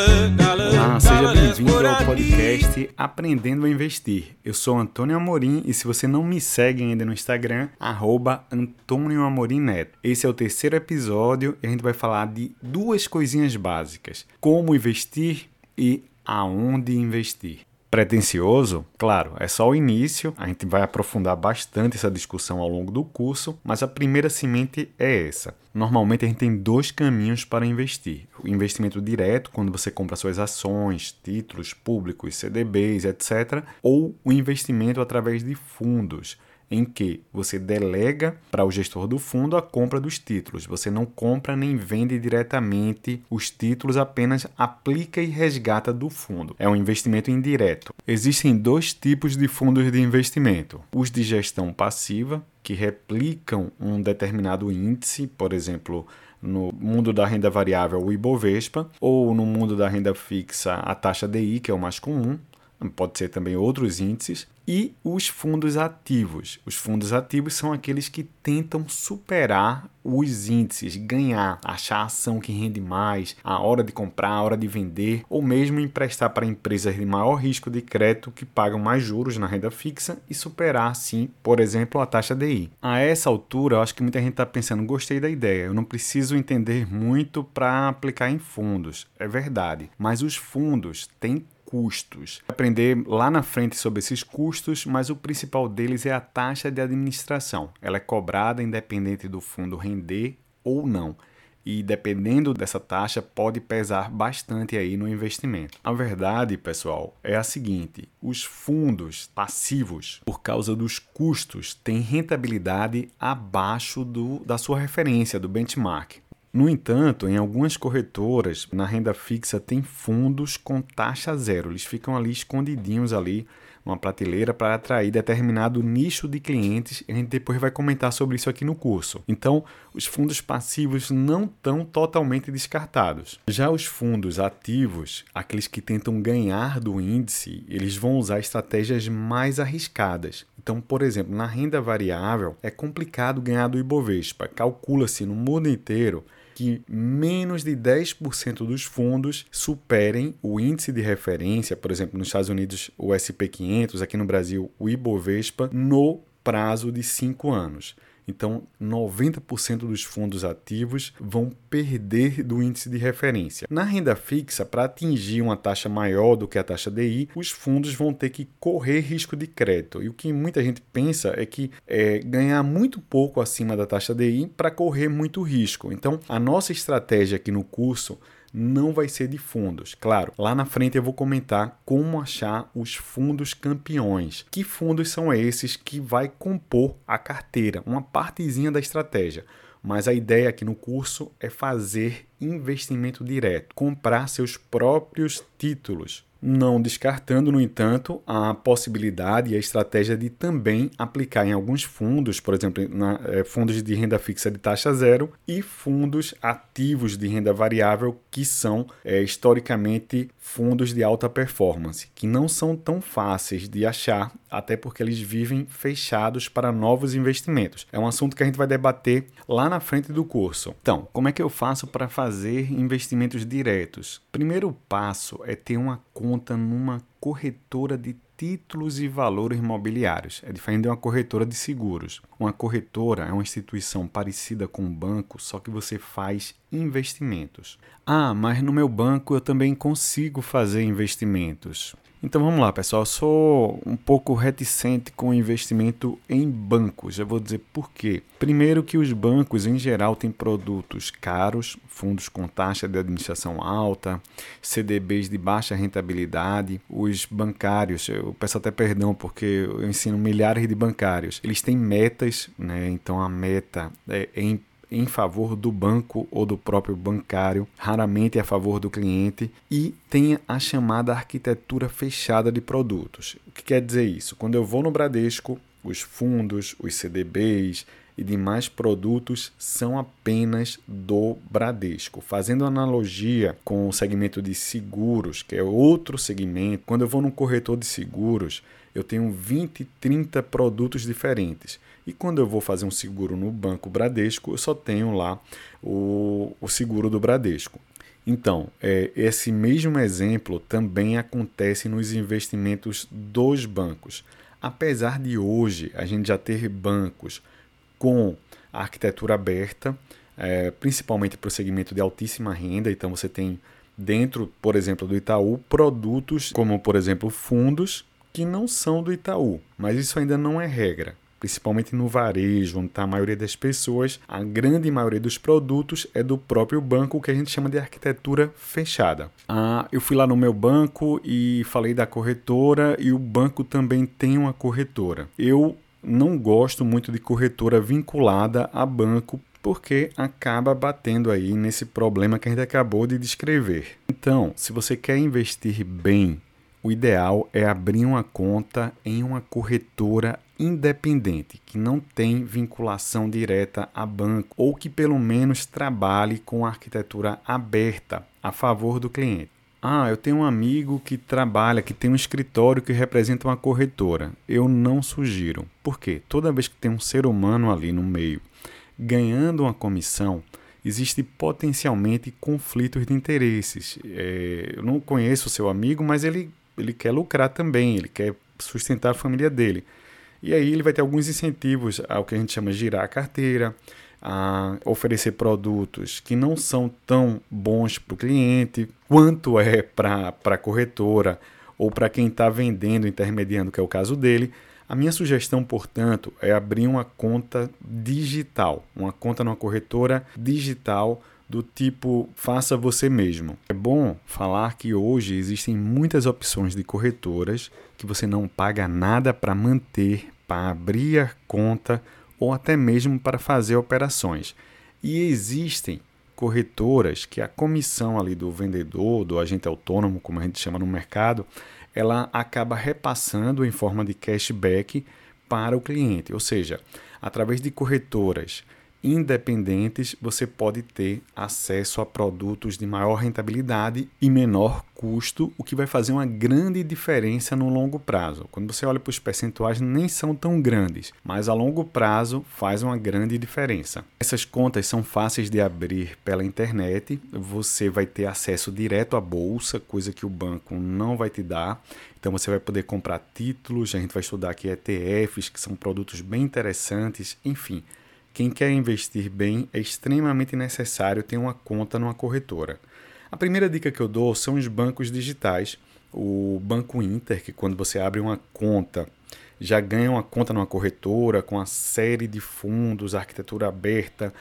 Olá, seja bem-vindo ao podcast Aprendendo a Investir. Eu sou Antônio Amorim e se você não me segue ainda no Instagram, arroba Antônio Amorim Neto. Esse é o terceiro episódio e a gente vai falar de duas coisinhas básicas: como investir e aonde investir pretencioso? Claro, é só o início, a gente vai aprofundar bastante essa discussão ao longo do curso, mas a primeira semente é essa. Normalmente a gente tem dois caminhos para investir: o investimento direto, quando você compra suas ações, títulos públicos, CDBs, etc., ou o investimento através de fundos em que você delega para o gestor do fundo a compra dos títulos. Você não compra nem vende diretamente os títulos, apenas aplica e resgata do fundo. É um investimento indireto. Existem dois tipos de fundos de investimento: os de gestão passiva, que replicam um determinado índice, por exemplo, no mundo da renda variável, o Ibovespa, ou no mundo da renda fixa, a taxa DI, que é o mais comum, pode ser também outros índices, e os fundos ativos. Os fundos ativos são aqueles que tentam superar os índices, ganhar, achar a ação que rende mais, a hora de comprar, a hora de vender, ou mesmo emprestar para empresas de maior risco de crédito que pagam mais juros na renda fixa e superar, sim, por exemplo, a taxa DI. A essa altura, eu acho que muita gente está pensando: gostei da ideia, eu não preciso entender muito para aplicar em fundos. É verdade, mas os fundos têm custos. Aprender lá na frente sobre esses custos, mas o principal deles é a taxa de administração. Ela é cobrada independente do fundo render ou não. E dependendo dessa taxa, pode pesar bastante aí no investimento. A verdade, pessoal, é a seguinte: os fundos passivos, por causa dos custos, têm rentabilidade abaixo do, da sua referência, do benchmark. No entanto, em algumas corretoras, na renda fixa tem fundos com taxa zero. Eles ficam ali escondidinhos ali numa prateleira para atrair determinado nicho de clientes. A gente depois vai comentar sobre isso aqui no curso. Então, os fundos passivos não estão totalmente descartados. Já os fundos ativos, aqueles que tentam ganhar do índice, eles vão usar estratégias mais arriscadas. Então, por exemplo, na renda variável é complicado ganhar do Ibovespa. Calcula-se no mundo inteiro que menos de 10% dos fundos superem o índice de referência, por exemplo, nos Estados Unidos o SP 500, aqui no Brasil o Ibovespa, no prazo de 5 anos. Então, 90% dos fundos ativos vão perder do índice de referência. Na renda fixa, para atingir uma taxa maior do que a taxa DI, os fundos vão ter que correr risco de crédito. E o que muita gente pensa é que é ganhar muito pouco acima da taxa DI para correr muito risco. Então, a nossa estratégia aqui no curso não vai ser de fundos. Claro, lá na frente eu vou comentar como achar os fundos campeões. Que fundos são esses que vai compor a carteira, uma partezinha da estratégia. Mas a ideia aqui no curso é fazer investimento direto, comprar seus próprios títulos não descartando, no entanto, a possibilidade e a estratégia de também aplicar em alguns fundos, por exemplo, na, é, fundos de renda fixa de taxa zero e fundos ativos de renda variável, que são é, historicamente fundos de alta performance, que não são tão fáceis de achar, até porque eles vivem fechados para novos investimentos. É um assunto que a gente vai debater lá na frente do curso. Então, como é que eu faço para fazer investimentos diretos? Primeiro passo é ter uma conta numa corretora de títulos e valores imobiliários. É diferente de uma corretora de seguros. Uma corretora é uma instituição parecida com um banco, só que você faz investimentos. Ah, mas no meu banco eu também consigo fazer investimentos. Então vamos lá, pessoal. Eu sou um pouco reticente com investimento em bancos. Eu vou dizer por quê. Primeiro que os bancos em geral têm produtos caros, fundos com taxa de administração alta, CDBs de baixa rentabilidade. Os bancários, eu peço até perdão porque eu ensino milhares de bancários. Eles têm metas, né? Então a meta é em em favor do banco ou do próprio bancário, raramente a favor do cliente, e tem a chamada arquitetura fechada de produtos. O que quer dizer isso? Quando eu vou no Bradesco, os fundos, os CDBs e demais produtos são apenas do Bradesco. Fazendo analogia com o segmento de seguros, que é outro segmento, quando eu vou num corretor de seguros, eu tenho 20, 30 produtos diferentes. E quando eu vou fazer um seguro no Banco Bradesco, eu só tenho lá o, o seguro do Bradesco. Então, é, esse mesmo exemplo também acontece nos investimentos dos bancos. Apesar de hoje a gente já ter bancos com a arquitetura aberta, é, principalmente para o segmento de altíssima renda, então você tem dentro, por exemplo, do Itaú, produtos como, por exemplo, fundos que não são do Itaú, mas isso ainda não é regra principalmente no varejo, onde está a maioria das pessoas, a grande maioria dos produtos é do próprio banco, que a gente chama de arquitetura fechada. Ah, eu fui lá no meu banco e falei da corretora e o banco também tem uma corretora. Eu não gosto muito de corretora vinculada a banco porque acaba batendo aí nesse problema que a gente acabou de descrever. Então, se você quer investir bem, o ideal é abrir uma conta em uma corretora independente, que não tem vinculação direta a banco ou que pelo menos trabalhe com arquitetura aberta a favor do cliente. Ah, eu tenho um amigo que trabalha, que tem um escritório que representa uma corretora. Eu não sugiro. Por quê? Toda vez que tem um ser humano ali no meio ganhando uma comissão, existe potencialmente conflitos de interesses. É, eu não conheço o seu amigo, mas ele ele quer lucrar também, ele quer sustentar a família dele. E aí ele vai ter alguns incentivos ao que a gente chama de girar a carteira, a oferecer produtos que não são tão bons para o cliente quanto é para a corretora ou para quem está vendendo, intermediando, que é o caso dele. A minha sugestão, portanto, é abrir uma conta digital, uma conta numa corretora digital do tipo faça você mesmo. É bom falar que hoje existem muitas opções de corretoras que você não paga nada para manter, para abrir conta ou até mesmo para fazer operações. E existem corretoras que a comissão ali do vendedor, do agente autônomo, como a gente chama no mercado, ela acaba repassando em forma de cashback para o cliente. Ou seja, através de corretoras independentes, você pode ter acesso a produtos de maior rentabilidade e menor custo, o que vai fazer uma grande diferença no longo prazo. Quando você olha para os percentuais, nem são tão grandes, mas a longo prazo faz uma grande diferença. Essas contas são fáceis de abrir pela internet, você vai ter acesso direto à bolsa, coisa que o banco não vai te dar. Então você vai poder comprar títulos, a gente vai estudar aqui ETFs, que são produtos bem interessantes, enfim. Quem quer investir bem é extremamente necessário ter uma conta numa corretora. A primeira dica que eu dou são os bancos digitais. O Banco Inter, que quando você abre uma conta, já ganha uma conta numa corretora com uma série de fundos, arquitetura aberta,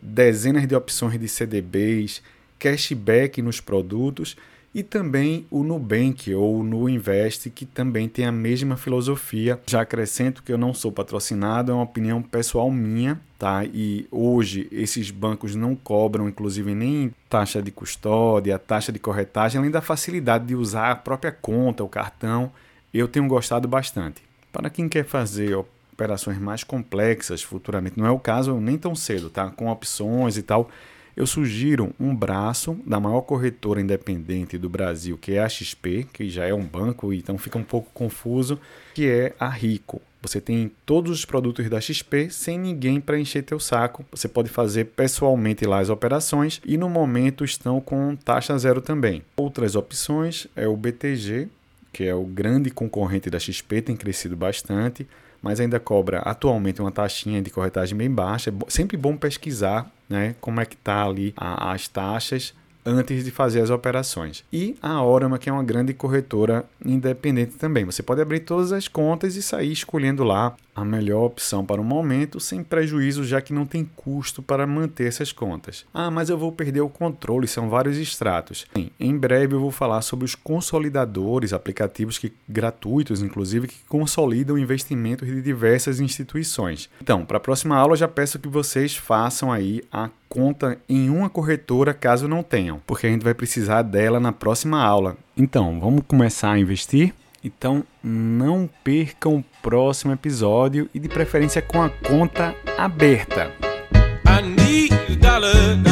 dezenas de opções de CDBs, cashback nos produtos e também o Nubank ou o Nuinvest, que também tem a mesma filosofia. Já acrescento que eu não sou patrocinado, é uma opinião pessoal minha, tá? E hoje esses bancos não cobram, inclusive, nem taxa de custódia, taxa de corretagem, além da facilidade de usar a própria conta, o cartão. Eu tenho gostado bastante. Para quem quer fazer operações mais complexas futuramente, não é o caso nem tão cedo, tá? Com opções e tal eu sugiro um braço da maior corretora independente do Brasil, que é a XP, que já é um banco, então fica um pouco confuso, que é a Rico. Você tem todos os produtos da XP sem ninguém para encher teu saco. Você pode fazer pessoalmente lá as operações e no momento estão com taxa zero também. Outras opções é o BTG, que é o grande concorrente da XP, tem crescido bastante mas ainda cobra atualmente uma taxinha de corretagem bem baixa. É sempre bom pesquisar né, como é que está ali a, as taxas antes de fazer as operações. E a Orama, que é uma grande corretora independente também. Você pode abrir todas as contas e sair escolhendo lá a melhor opção para o momento, sem prejuízo, já que não tem custo para manter essas contas. Ah, mas eu vou perder o controle, são vários extratos. Bem, em breve eu vou falar sobre os consolidadores, aplicativos que, gratuitos, inclusive, que consolidam investimentos de diversas instituições. Então, para a próxima aula, já peço que vocês façam aí a conta em uma corretora caso não tenham, porque a gente vai precisar dela na próxima aula. Então, vamos começar a investir? Então, não percam o próximo episódio e de preferência com a conta aberta. I need